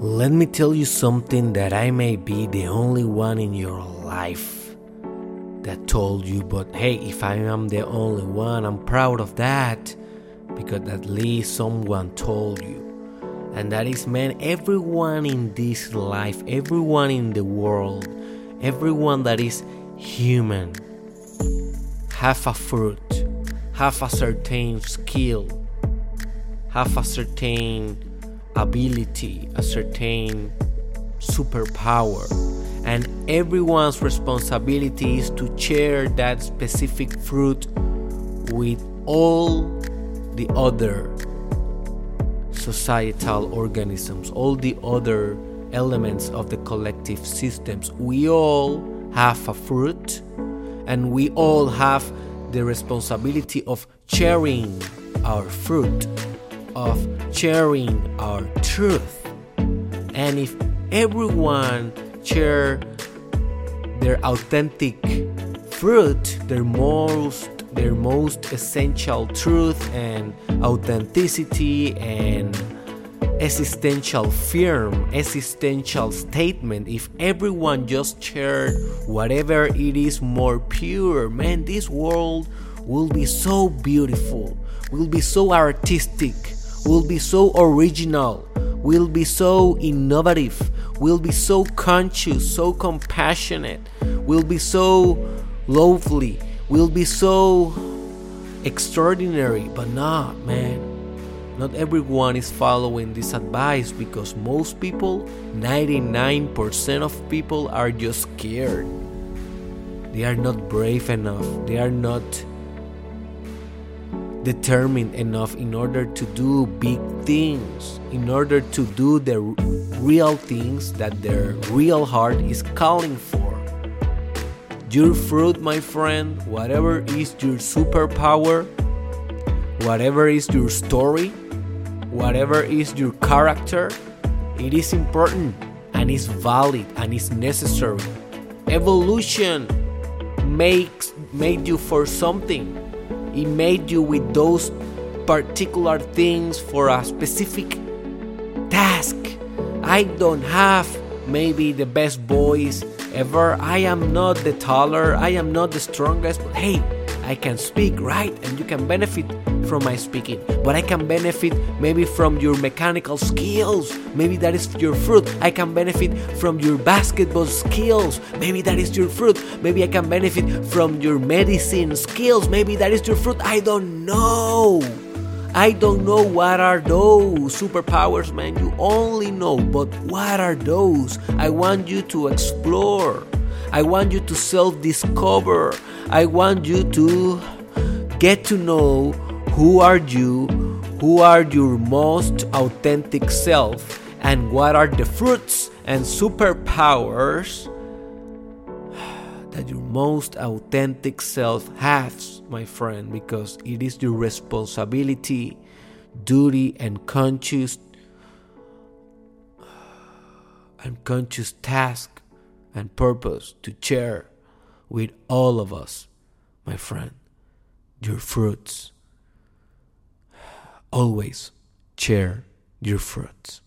Let me tell you something that I may be the only one in your life that told you, but hey, if I am the only one, I'm proud of that because at least someone told you. And that is, man, everyone in this life, everyone in the world, everyone that is human, have a fruit, have a certain skill, have a certain ability, a certain superpower. And everyone's responsibility is to share that specific fruit with all the other societal organisms, all the other elements of the collective systems. We all have a fruit and we all have the responsibility of sharing our fruit of sharing our truth. And if everyone share their authentic fruit, their most their most essential truth and authenticity and existential firm, existential statement, if everyone just shared whatever it is more pure, man, this world will be so beautiful, will be so artistic, will be so original, will be so innovative, will be so conscious, so compassionate, will be so lovely, will be so extraordinary. But nah, man, not everyone is following this advice because most people, 99% of people, are just scared. They are not brave enough. They are not determined enough in order to do big things, in order to do the real things that their real heart is calling for. Your fruit, my friend, whatever is your superpower, whatever is your story, whatever is your character, it is important and is valid and is necessary. Evolution makes made you for something he made you with those particular things for a specific task. I don't have maybe the best voice ever. I am not the taller, I am not the strongest, but hey, I can speak, right? And you can benefit from my speaking. But I can benefit maybe from your mechanical skills. Maybe that is your fruit. I can benefit from your basketball skills. Maybe that is your fruit. Maybe I can benefit from your medicine skills. Maybe that is your fruit. I don't know. I don't know what are those superpowers, man. You only know, but what are those? I want you to explore. I want you to self discover. I want you to get to know who are you, who are your most authentic self, and what are the fruits and superpowers that your most authentic self has, my friend, because it is your responsibility, duty, and conscious and conscious task and purpose to share with all of us, my friend, your fruits. Always share your fruits.